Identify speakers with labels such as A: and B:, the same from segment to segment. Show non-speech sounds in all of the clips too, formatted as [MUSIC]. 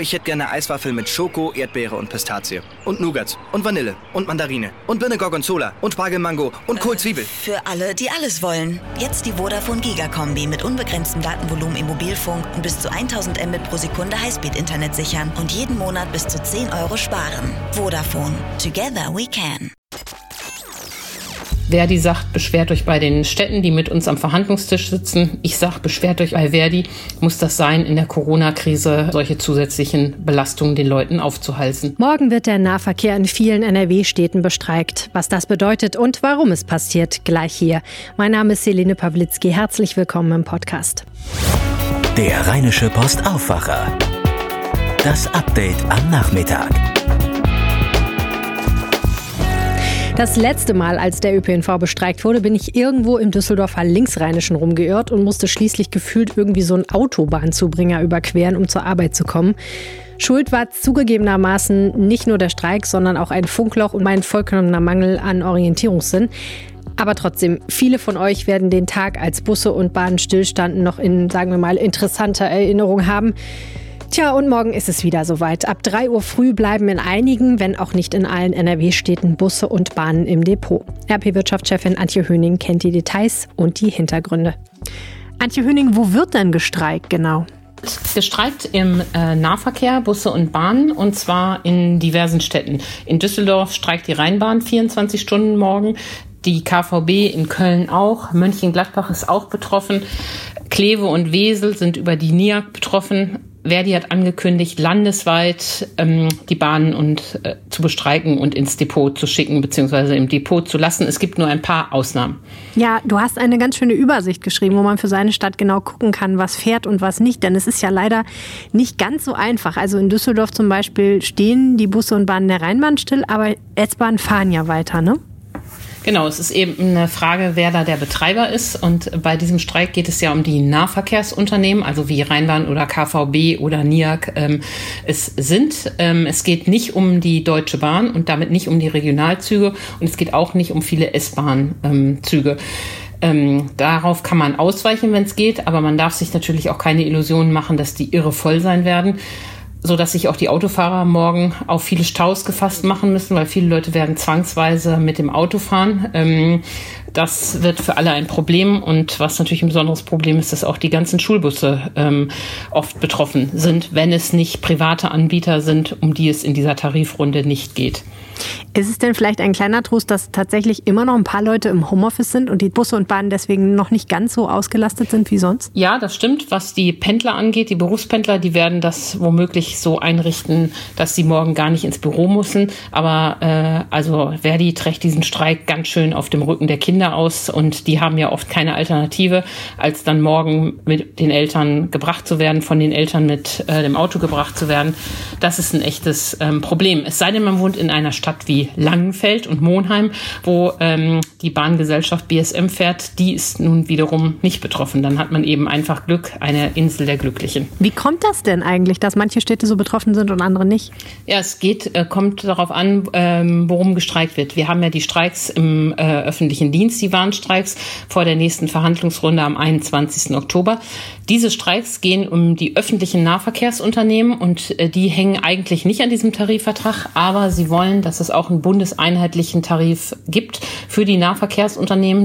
A: ich hätte gerne Eiswaffel mit Schoko, Erdbeere und Pistazie. Und Nougat. Und Vanille. Und Mandarine. Und Birne Gorgonzola. Und Spargelmango. Und Kohlzwiebel.
B: Für alle, die alles wollen. Jetzt die Vodafone Giga-Kombi mit unbegrenztem Datenvolumen im Mobilfunk und bis zu 1000 Mbit pro Sekunde Highspeed-Internet sichern. Und jeden Monat bis zu 10 Euro sparen. Vodafone. Together we can.
C: Verdi sagt, beschwert euch bei den Städten, die mit uns am Verhandlungstisch sitzen. Ich sage, beschwert euch bei Verdi. Muss das sein, in der Corona-Krise solche zusätzlichen Belastungen den Leuten aufzuhalsen?
D: Morgen wird der Nahverkehr in vielen NRW-Städten bestreikt. Was das bedeutet und warum es passiert, gleich hier. Mein Name ist Selene Pawlitzki. Herzlich willkommen im Podcast.
E: Der Rheinische Post Aufwacher. Das Update am Nachmittag.
D: Das letzte Mal, als der ÖPNV bestreikt wurde, bin ich irgendwo im Düsseldorfer Linksrheinischen rumgeirrt und musste schließlich gefühlt irgendwie so einen Autobahnzubringer überqueren, um zur Arbeit zu kommen. Schuld war zugegebenermaßen nicht nur der Streik, sondern auch ein Funkloch und mein vollkommener Mangel an Orientierungssinn. Aber trotzdem, viele von euch werden den Tag, als Busse und Bahnen stillstanden, noch in, sagen wir mal, interessanter Erinnerung haben. Tja, und morgen ist es wieder soweit. Ab 3 Uhr früh bleiben in einigen, wenn auch nicht in allen NRW-Städten Busse und Bahnen im Depot. RP-Wirtschaftschefin Antje Höning kennt die Details und die Hintergründe. Antje Höning, wo wird denn gestreikt genau?
C: Gestreikt im äh, Nahverkehr, Busse und Bahnen, und zwar in diversen Städten. In Düsseldorf streikt die Rheinbahn 24 Stunden morgen, die KVB in Köln auch, Mönchengladbach ist auch betroffen, Kleve und Wesel sind über die NIAG betroffen. Verdi hat angekündigt, landesweit ähm, die Bahnen und, äh, zu bestreiken und ins Depot zu schicken, beziehungsweise im Depot zu lassen. Es gibt nur ein paar Ausnahmen.
D: Ja, du hast eine ganz schöne Übersicht geschrieben, wo man für seine Stadt genau gucken kann, was fährt und was nicht. Denn es ist ja leider nicht ganz so einfach. Also in Düsseldorf zum Beispiel stehen die Busse und Bahnen der Rheinbahn still, aber S-Bahn fahren ja weiter, ne?
C: Genau, es ist eben eine Frage, wer da der Betreiber ist. Und bei diesem Streik geht es ja um die Nahverkehrsunternehmen, also wie Rheinbahn oder KVB oder NIAG ähm, es sind. Ähm, es geht nicht um die Deutsche Bahn und damit nicht um die Regionalzüge und es geht auch nicht um viele S-Bahn-Züge. Ähm, darauf kann man ausweichen, wenn es geht, aber man darf sich natürlich auch keine Illusionen machen, dass die irre voll sein werden so dass sich auch die Autofahrer morgen auf viele Staus gefasst machen müssen, weil viele Leute werden zwangsweise mit dem Auto fahren. Ähm, das wird für alle ein Problem und was natürlich ein besonderes Problem ist, dass auch die ganzen Schulbusse ähm, oft betroffen sind, wenn es nicht private Anbieter sind, um die es in dieser Tarifrunde nicht geht.
D: Ist es denn vielleicht ein kleiner Trost, dass tatsächlich immer noch ein paar Leute im Homeoffice sind und die Busse und Bahnen deswegen noch nicht ganz so ausgelastet sind wie sonst?
C: Ja, das stimmt. Was die Pendler angeht, die Berufspendler, die werden das womöglich so einrichten, dass sie morgen gar nicht ins Büro müssen. Aber äh, also Verdi trägt diesen Streik ganz schön auf dem Rücken der Kinder aus und die haben ja oft keine Alternative, als dann morgen mit den Eltern gebracht zu werden, von den Eltern mit äh, dem Auto gebracht zu werden. Das ist ein echtes ähm, Problem. Es sei denn, man wohnt in einer Stadt wie Langenfeld und Monheim, wo ähm, die Bahngesellschaft BSM fährt, die ist nun wiederum nicht betroffen. Dann hat man eben einfach Glück, eine Insel der Glücklichen.
D: Wie kommt das denn eigentlich, dass manche Städte so betroffen sind und andere nicht?
C: Ja, es geht, äh, kommt darauf an, ähm, worum gestreikt wird. Wir haben ja die Streiks im äh, öffentlichen Dienst, die Warnstreiks, vor der nächsten Verhandlungsrunde am 21. Oktober. Diese Streiks gehen um die öffentlichen Nahverkehrsunternehmen und äh, die hängen eigentlich nicht an diesem Tarifvertrag, aber sie wollen, dass es auch einen bundeseinheitlichen Tarif gibt für die Nahverkehrsunternehmen,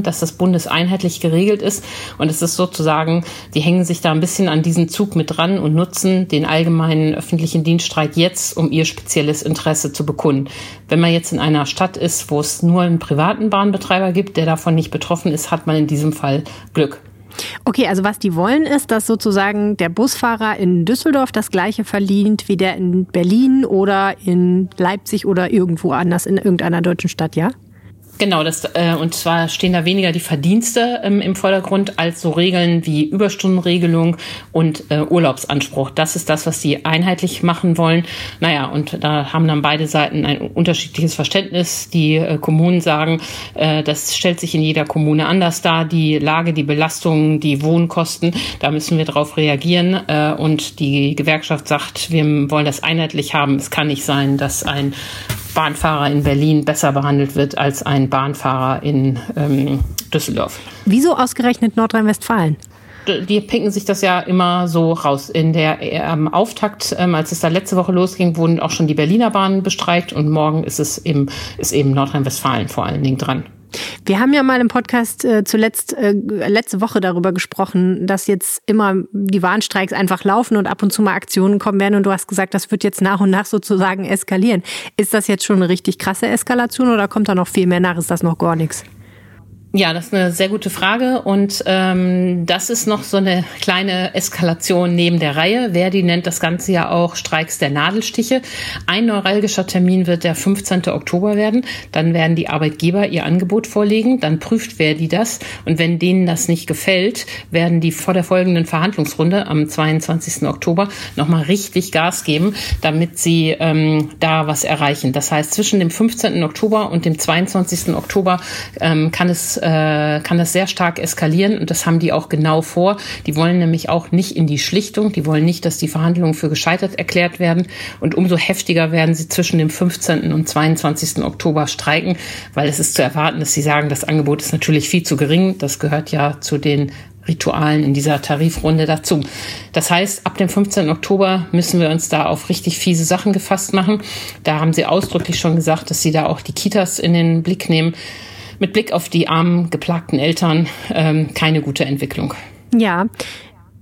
C: dass das bundeseinheitlich geregelt ist und es ist sozusagen, die hängen sich da ein bisschen an diesen Zug mit dran und nutzen den allgemeinen öffentlichen Dienststreik jetzt, um ihr spezielles Interesse zu bekunden. Wenn man jetzt in einer Stadt ist, wo es nur einen privaten Bahnbetreiber gibt, der davon nicht betroffen ist, hat man in diesem Fall Glück.
D: Okay, also was die wollen ist, dass sozusagen der Busfahrer in Düsseldorf das gleiche verdient wie der in Berlin oder in Leipzig oder irgendwo anders in irgendeiner deutschen Stadt, ja?
C: Genau, das, äh, und zwar stehen da weniger die Verdienste ähm, im Vordergrund als so Regeln wie Überstundenregelung und äh, Urlaubsanspruch. Das ist das, was sie einheitlich machen wollen. Naja, und da haben dann beide Seiten ein unterschiedliches Verständnis. Die äh, Kommunen sagen, äh, das stellt sich in jeder Kommune anders dar. Die Lage, die Belastungen, die Wohnkosten, da müssen wir darauf reagieren. Äh, und die Gewerkschaft sagt, wir wollen das einheitlich haben. Es kann nicht sein, dass ein Bahnfahrer in Berlin besser behandelt wird als ein Bahnfahrer in ähm, Düsseldorf.
D: Wieso ausgerechnet Nordrhein-Westfalen?
C: die picken sich das ja immer so raus. In der ähm, Auftakt, ähm, als es da letzte Woche losging, wurden auch schon die Berliner Bahnen bestreikt und morgen ist es eben, ist eben Nordrhein-Westfalen vor allen Dingen dran.
D: Wir haben ja mal im Podcast äh, zuletzt äh, letzte Woche darüber gesprochen, dass jetzt immer die Warnstreiks einfach laufen und ab und zu mal Aktionen kommen werden. Und du hast gesagt, das wird jetzt nach und nach sozusagen eskalieren. Ist das jetzt schon eine richtig krasse Eskalation oder kommt da noch viel mehr nach? Ist das noch gar nichts?
C: Ja, das ist eine sehr gute Frage und ähm, das ist noch so eine kleine Eskalation neben der Reihe. Verdi nennt das Ganze ja auch Streiks der Nadelstiche. Ein neuralgischer Termin wird der 15. Oktober werden. Dann werden die Arbeitgeber ihr Angebot vorlegen. Dann prüft Verdi das und wenn denen das nicht gefällt, werden die vor der folgenden Verhandlungsrunde am 22. Oktober nochmal richtig Gas geben, damit sie ähm, da was erreichen. Das heißt, zwischen dem 15. Oktober und dem 22. Oktober ähm, kann es äh, kann das sehr stark eskalieren und das haben die auch genau vor. Die wollen nämlich auch nicht in die Schlichtung, die wollen nicht, dass die Verhandlungen für gescheitert erklärt werden und umso heftiger werden sie zwischen dem 15. und 22. Oktober streiken, weil es ist zu erwarten, dass sie sagen, das Angebot ist natürlich viel zu gering. Das gehört ja zu den Ritualen in dieser Tarifrunde dazu. Das heißt, ab dem 15. Oktober müssen wir uns da auf richtig fiese Sachen gefasst machen. Da haben sie ausdrücklich schon gesagt, dass sie da auch die Kitas in den Blick nehmen mit Blick auf die armen, geplagten Eltern ähm, keine gute Entwicklung.
D: Ja.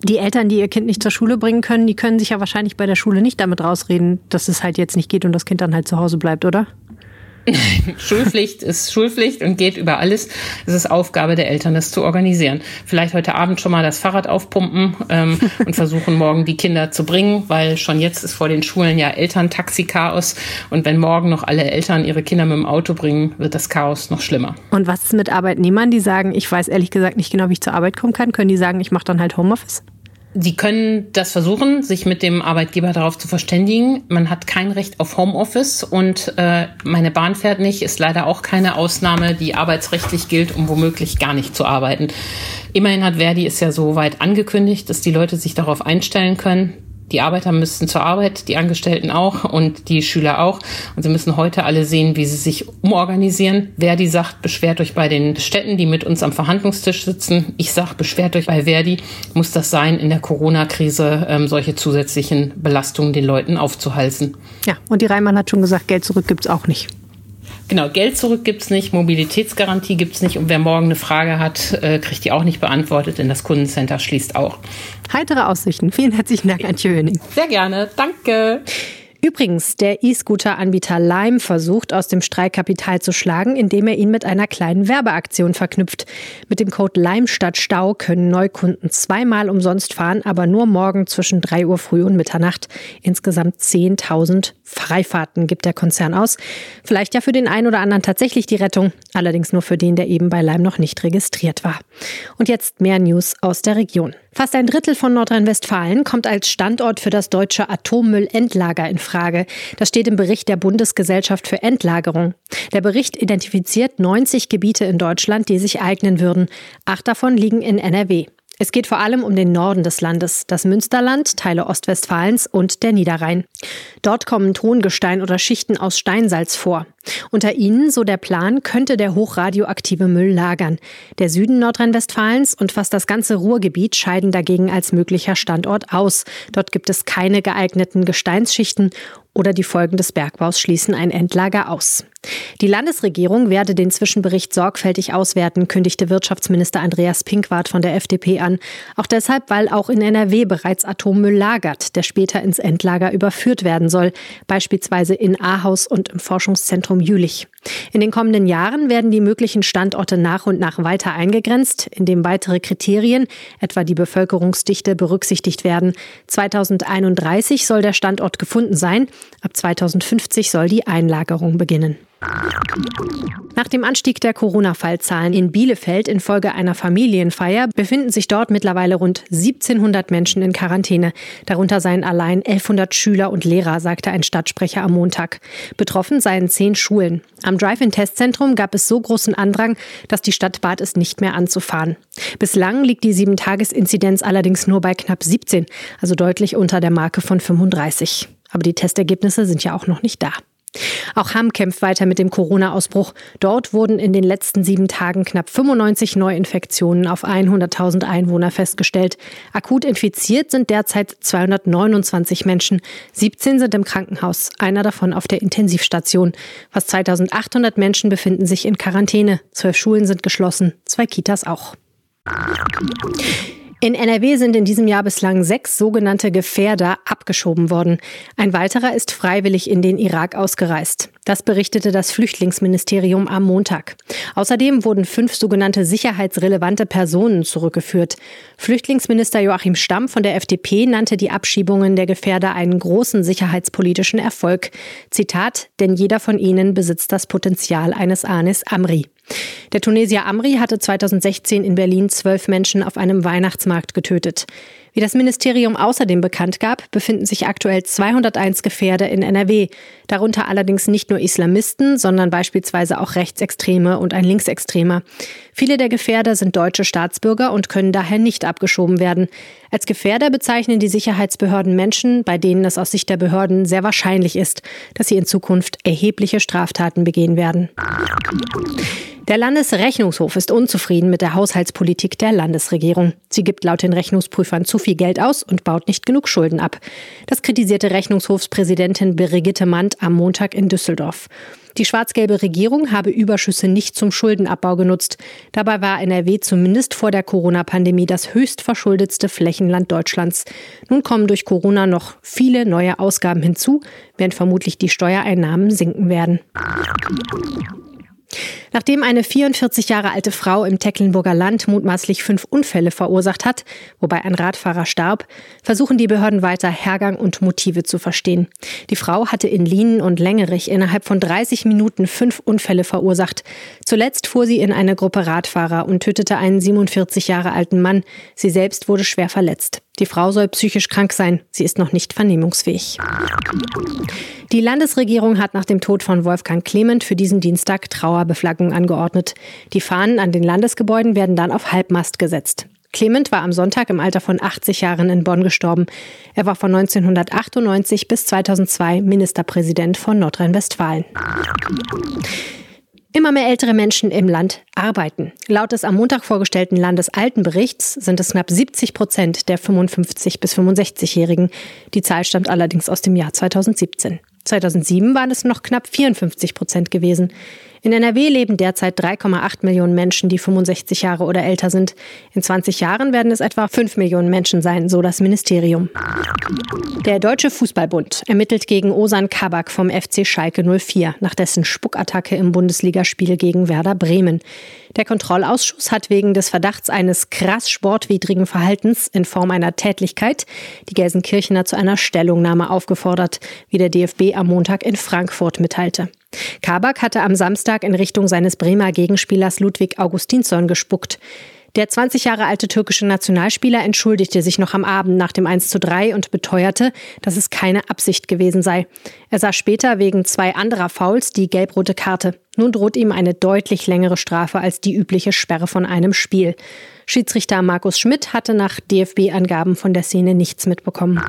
D: Die Eltern, die ihr Kind nicht zur Schule bringen können, die können sich ja wahrscheinlich bei der Schule nicht damit rausreden, dass es halt jetzt nicht geht und das Kind dann halt zu Hause bleibt, oder? [LAUGHS]
C: Schulpflicht ist Schulpflicht und geht über alles. Es ist Aufgabe der Eltern, das zu organisieren. Vielleicht heute Abend schon mal das Fahrrad aufpumpen ähm, [LAUGHS] und versuchen, morgen die Kinder zu bringen, weil schon jetzt ist vor den Schulen ja Elterntaxi-Chaos. Und wenn morgen noch alle Eltern ihre Kinder mit dem Auto bringen, wird das Chaos noch schlimmer.
D: Und was ist mit Arbeitnehmern, die sagen, ich weiß ehrlich gesagt nicht genau, wie ich zur Arbeit kommen kann? Können die sagen, ich mache dann halt Homeoffice?
C: Sie können das versuchen, sich mit dem Arbeitgeber darauf zu verständigen. Man hat kein Recht auf Homeoffice und äh, meine Bahn fährt nicht, ist leider auch keine Ausnahme, die arbeitsrechtlich gilt, um womöglich gar nicht zu arbeiten. Immerhin hat Verdi es ja so weit angekündigt, dass die Leute sich darauf einstellen können. Die Arbeiter müssten zur Arbeit, die Angestellten auch und die Schüler auch. Und sie müssen heute alle sehen, wie sie sich umorganisieren. Verdi sagt, beschwert euch bei den Städten, die mit uns am Verhandlungstisch sitzen. Ich sage, beschwert euch bei Verdi. Muss das sein, in der Corona-Krise ähm, solche zusätzlichen Belastungen den Leuten aufzuhalsen?
D: Ja, und die Reimann hat schon gesagt, Geld zurück gibt's auch nicht.
C: Genau, Geld zurück gibt's nicht, Mobilitätsgarantie gibt's nicht und wer morgen eine Frage hat, äh, kriegt die auch nicht beantwortet, denn das Kundencenter schließt auch.
D: Heitere Aussichten. Vielen herzlichen Dank, Antje Höning.
C: Sehr gerne. Danke.
D: Übrigens, der E-Scooter-Anbieter Lime versucht, aus dem Streik Kapital zu schlagen, indem er ihn mit einer kleinen Werbeaktion verknüpft. Mit dem Code Lime statt Stau können Neukunden zweimal umsonst fahren, aber nur morgen zwischen 3 Uhr früh und Mitternacht. Insgesamt 10.000 Freifahrten gibt der Konzern aus. Vielleicht ja für den einen oder anderen tatsächlich die Rettung, allerdings nur für den, der eben bei Lime noch nicht registriert war. Und jetzt mehr News aus der Region. Fast ein Drittel von Nordrhein-Westfalen kommt als Standort für das deutsche Atommüllendlager in Frage. Das steht im Bericht der Bundesgesellschaft für Endlagerung. Der Bericht identifiziert 90 Gebiete in Deutschland, die sich eignen würden. Acht davon liegen in NRW. Es geht vor allem um den Norden des Landes, das Münsterland, Teile Ostwestfalens und der Niederrhein. Dort kommen Tongestein oder Schichten aus Steinsalz vor. Unter ihnen, so der Plan, könnte der hochradioaktive Müll lagern. Der Süden Nordrhein-Westfalens und fast das ganze Ruhrgebiet scheiden dagegen als möglicher Standort aus. Dort gibt es keine geeigneten Gesteinsschichten oder die Folgen des Bergbaus schließen ein Endlager aus. Die Landesregierung werde den Zwischenbericht sorgfältig auswerten, kündigte Wirtschaftsminister Andreas Pinkwart von der FDP an. Auch deshalb, weil auch in NRW bereits Atommüll lagert, der später ins Endlager überführt werden soll, beispielsweise in Ahaus und im Forschungszentrum Jülich. In den kommenden Jahren werden die möglichen Standorte nach und nach weiter eingegrenzt, indem weitere Kriterien, etwa die Bevölkerungsdichte, berücksichtigt werden. 2031 soll der Standort gefunden sein. Ab 2050 soll die Einlagerung beginnen. Nach dem Anstieg der Corona-Fallzahlen in Bielefeld infolge einer Familienfeier befinden sich dort mittlerweile rund 1700 Menschen in Quarantäne. Darunter seien allein 1100 Schüler und Lehrer, sagte ein Stadtsprecher am Montag. Betroffen seien zehn Schulen. Am Drive-In-Testzentrum gab es so großen Andrang, dass die Stadt bat es nicht mehr anzufahren. Bislang liegt die 7-Tages-Inzidenz allerdings nur bei knapp 17, also deutlich unter der Marke von 35. Aber die Testergebnisse sind ja auch noch nicht da. Auch Hamm kämpft weiter mit dem Corona-Ausbruch. Dort wurden in den letzten sieben Tagen knapp 95 Neuinfektionen auf 100.000 Einwohner festgestellt. Akut infiziert sind derzeit 229 Menschen. 17 sind im Krankenhaus, einer davon auf der Intensivstation. Fast 2800 Menschen befinden sich in Quarantäne. Zwölf Schulen sind geschlossen, zwei Kitas auch. In NRW sind in diesem Jahr bislang sechs sogenannte Gefährder abgeschoben worden. Ein weiterer ist freiwillig in den Irak ausgereist. Das berichtete das Flüchtlingsministerium am Montag. Außerdem wurden fünf sogenannte sicherheitsrelevante Personen zurückgeführt. Flüchtlingsminister Joachim Stamm von der FDP nannte die Abschiebungen der Gefährder einen großen sicherheitspolitischen Erfolg. Zitat, denn jeder von ihnen besitzt das Potenzial eines Anis Amri. Der Tunesier Amri hatte 2016 in Berlin zwölf Menschen auf einem Weihnachtsmarkt getötet. Wie das Ministerium außerdem bekannt gab, befinden sich aktuell 201 Gefährder in NRW, darunter allerdings nicht nur Islamisten, sondern beispielsweise auch Rechtsextreme und ein Linksextremer. Viele der Gefährder sind deutsche Staatsbürger und können daher nicht abgeschoben werden. Als Gefährder bezeichnen die Sicherheitsbehörden Menschen, bei denen es aus Sicht der Behörden sehr wahrscheinlich ist, dass sie in Zukunft erhebliche Straftaten begehen werden. Der Landesrechnungshof ist unzufrieden mit der Haushaltspolitik der Landesregierung. Sie gibt laut den Rechnungsprüfern zu viel Geld aus und baut nicht genug Schulden ab. Das kritisierte Rechnungshofspräsidentin Brigitte Mandt am Montag in Düsseldorf. Die schwarz-gelbe Regierung habe Überschüsse nicht zum Schuldenabbau genutzt. Dabei war NRW zumindest vor der Corona-Pandemie das höchst verschuldetste Flächenland Deutschlands. Nun kommen durch Corona noch viele neue Ausgaben hinzu, während vermutlich die Steuereinnahmen sinken werden. Nachdem eine 44 Jahre alte Frau im Tecklenburger Land mutmaßlich fünf Unfälle verursacht hat, wobei ein Radfahrer starb, versuchen die Behörden weiter Hergang und Motive zu verstehen. Die Frau hatte in Lienen und Längerich innerhalb von 30 Minuten fünf Unfälle verursacht. Zuletzt fuhr sie in eine Gruppe Radfahrer und tötete einen 47 Jahre alten Mann. Sie selbst wurde schwer verletzt. Die Frau soll psychisch krank sein. Sie ist noch nicht vernehmungsfähig. Die Landesregierung hat nach dem Tod von Wolfgang Clement für diesen Dienstag Trauerbeflaggung angeordnet. Die Fahnen an den Landesgebäuden werden dann auf Halbmast gesetzt. Clement war am Sonntag im Alter von 80 Jahren in Bonn gestorben. Er war von 1998 bis 2002 Ministerpräsident von Nordrhein-Westfalen. Immer mehr ältere Menschen im Land arbeiten. Laut des am Montag vorgestellten Landesaltenberichts sind es knapp 70 Prozent der 55 bis 65-Jährigen. Die Zahl stammt allerdings aus dem Jahr 2017. 2007 waren es noch knapp 54 Prozent gewesen. In NRW leben derzeit 3,8 Millionen Menschen, die 65 Jahre oder älter sind. In 20 Jahren werden es etwa 5 Millionen Menschen sein, so das Ministerium. Der Deutsche Fußballbund ermittelt gegen Osan Kabak vom FC Schalke 04 nach dessen Spuckattacke im Bundesligaspiel gegen Werder Bremen. Der Kontrollausschuss hat wegen des Verdachts eines krass sportwidrigen Verhaltens in Form einer Tätlichkeit die Gelsenkirchener zu einer Stellungnahme aufgefordert, wie der DFB am Montag in Frankfurt mitteilte. Kabak hatte am Samstag in Richtung seines Bremer Gegenspielers Ludwig Augustinsson gespuckt. Der 20 Jahre alte türkische Nationalspieler entschuldigte sich noch am Abend nach dem 1 zu 3 und beteuerte, dass es keine Absicht gewesen sei. Er sah später wegen zwei anderer Fouls die gelb-rote Karte. Nun droht ihm eine deutlich längere Strafe als die übliche Sperre von einem Spiel. Schiedsrichter Markus Schmidt hatte nach DFB-Angaben von der Szene nichts mitbekommen.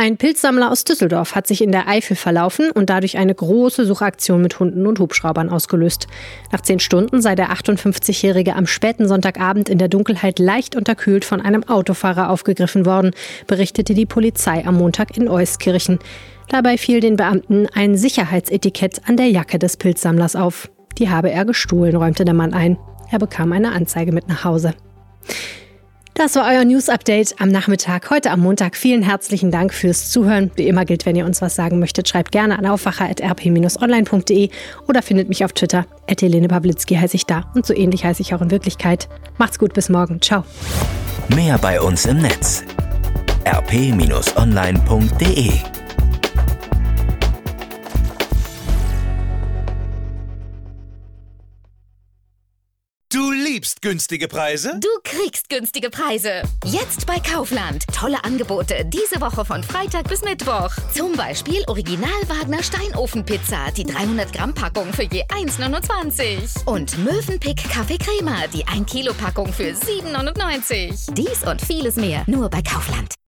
D: Ein Pilzsammler aus Düsseldorf hat sich in der Eifel verlaufen und dadurch eine große Suchaktion mit Hunden und Hubschraubern ausgelöst. Nach zehn Stunden sei der 58-Jährige am späten Sonntagabend in der Dunkelheit leicht unterkühlt von einem Autofahrer aufgegriffen worden, berichtete die Polizei am Montag in Euskirchen. Dabei fiel den Beamten ein Sicherheitsetikett an der Jacke des Pilzsammlers auf. Die habe er gestohlen, räumte der Mann ein. Er bekam eine Anzeige mit nach Hause. Das war euer News Update am Nachmittag, heute am Montag. Vielen herzlichen Dank fürs Zuhören. Wie immer gilt, wenn ihr uns was sagen möchtet, schreibt gerne an aufwacher.rp-online.de oder findet mich auf Twitter. Helene Pawlitzki heiße ich da und so ähnlich heiße ich auch in Wirklichkeit. Macht's gut, bis morgen. Ciao.
E: Mehr bei uns im Netz. rp-online.de
F: liebst günstige Preise?
G: Du kriegst günstige Preise. Jetzt bei Kaufland. Tolle Angebote diese Woche von Freitag bis Mittwoch. Zum Beispiel Original Wagner Steinofenpizza, die 300 Gramm Packung für je 1,29. Und Möwenpick Kaffee die 1 Kilo Packung für 7,99. Dies und vieles mehr nur bei Kaufland.